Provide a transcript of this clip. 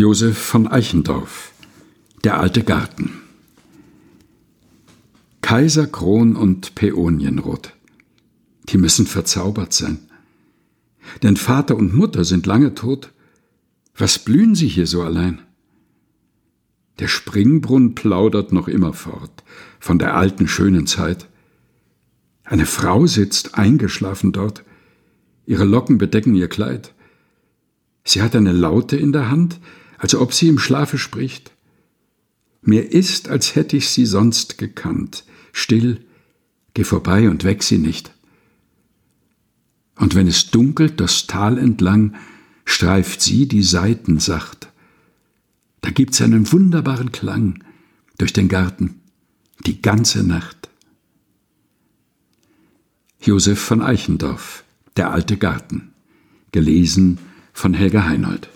Josef von Eichendorff Der alte Garten Kaiserkron und Päonienrot. Die müssen verzaubert sein. Denn Vater und Mutter sind lange tot. Was blühen sie hier so allein? Der Springbrunnen plaudert noch immer fort von der alten schönen Zeit. Eine Frau sitzt eingeschlafen dort. Ihre Locken bedecken ihr Kleid. Sie hat eine Laute in der Hand, als ob sie im Schlafe spricht. Mir ist, als hätte ich sie sonst gekannt. Still, geh vorbei und weck sie nicht. Und wenn es dunkelt das Tal entlang, streift sie die Seiten sacht. Da gibt's einen wunderbaren Klang durch den Garten, die ganze Nacht. Josef von Eichendorff, Der alte Garten, gelesen von Helga Heinold.